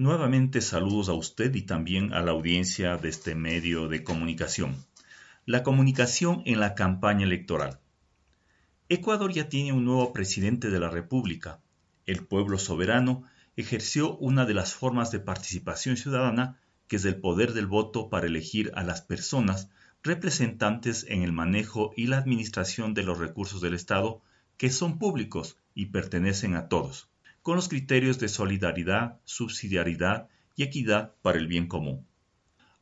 Nuevamente saludos a usted y también a la audiencia de este medio de comunicación. La comunicación en la campaña electoral. Ecuador ya tiene un nuevo presidente de la República. El pueblo soberano ejerció una de las formas de participación ciudadana, que es el poder del voto para elegir a las personas representantes en el manejo y la administración de los recursos del Estado que son públicos y pertenecen a todos con los criterios de solidaridad, subsidiariedad y equidad para el bien común.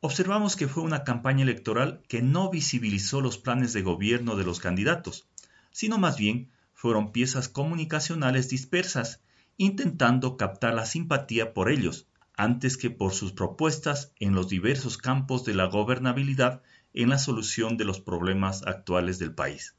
Observamos que fue una campaña electoral que no visibilizó los planes de gobierno de los candidatos, sino más bien fueron piezas comunicacionales dispersas, intentando captar la simpatía por ellos, antes que por sus propuestas en los diversos campos de la gobernabilidad en la solución de los problemas actuales del país.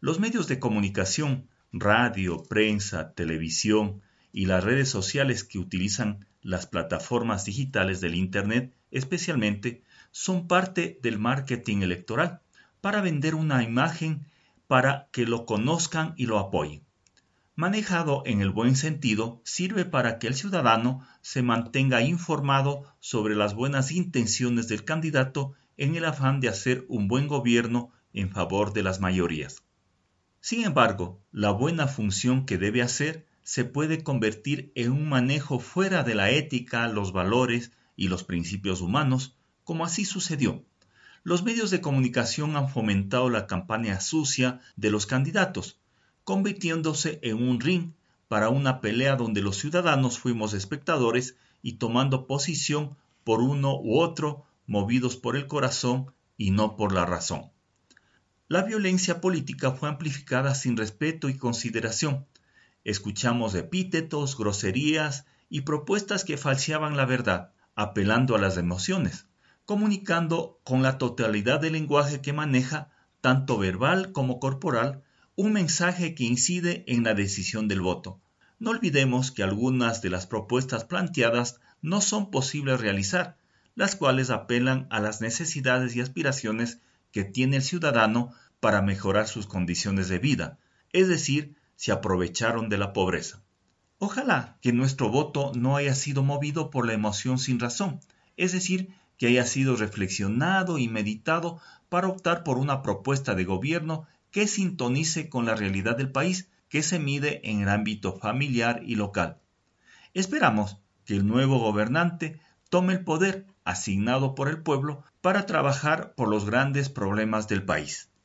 Los medios de comunicación radio, prensa, televisión y las redes sociales que utilizan las plataformas digitales del Internet especialmente son parte del marketing electoral para vender una imagen para que lo conozcan y lo apoyen. Manejado en el buen sentido, sirve para que el ciudadano se mantenga informado sobre las buenas intenciones del candidato en el afán de hacer un buen gobierno en favor de las mayorías. Sin embargo, la buena función que debe hacer se puede convertir en un manejo fuera de la ética, los valores y los principios humanos, como así sucedió. Los medios de comunicación han fomentado la campaña sucia de los candidatos, convirtiéndose en un ring para una pelea donde los ciudadanos fuimos espectadores y tomando posición por uno u otro, movidos por el corazón y no por la razón. La violencia política fue amplificada sin respeto y consideración. Escuchamos epítetos, groserías y propuestas que falseaban la verdad, apelando a las emociones, comunicando con la totalidad del lenguaje que maneja, tanto verbal como corporal, un mensaje que incide en la decisión del voto. No olvidemos que algunas de las propuestas planteadas no son posibles realizar, las cuales apelan a las necesidades y aspiraciones que tiene el ciudadano para mejorar sus condiciones de vida, es decir, se aprovecharon de la pobreza. Ojalá que nuestro voto no haya sido movido por la emoción sin razón, es decir, que haya sido reflexionado y meditado para optar por una propuesta de gobierno que sintonice con la realidad del país que se mide en el ámbito familiar y local. Esperamos que el nuevo gobernante tome el poder asignado por el pueblo para trabajar por los grandes problemas del país.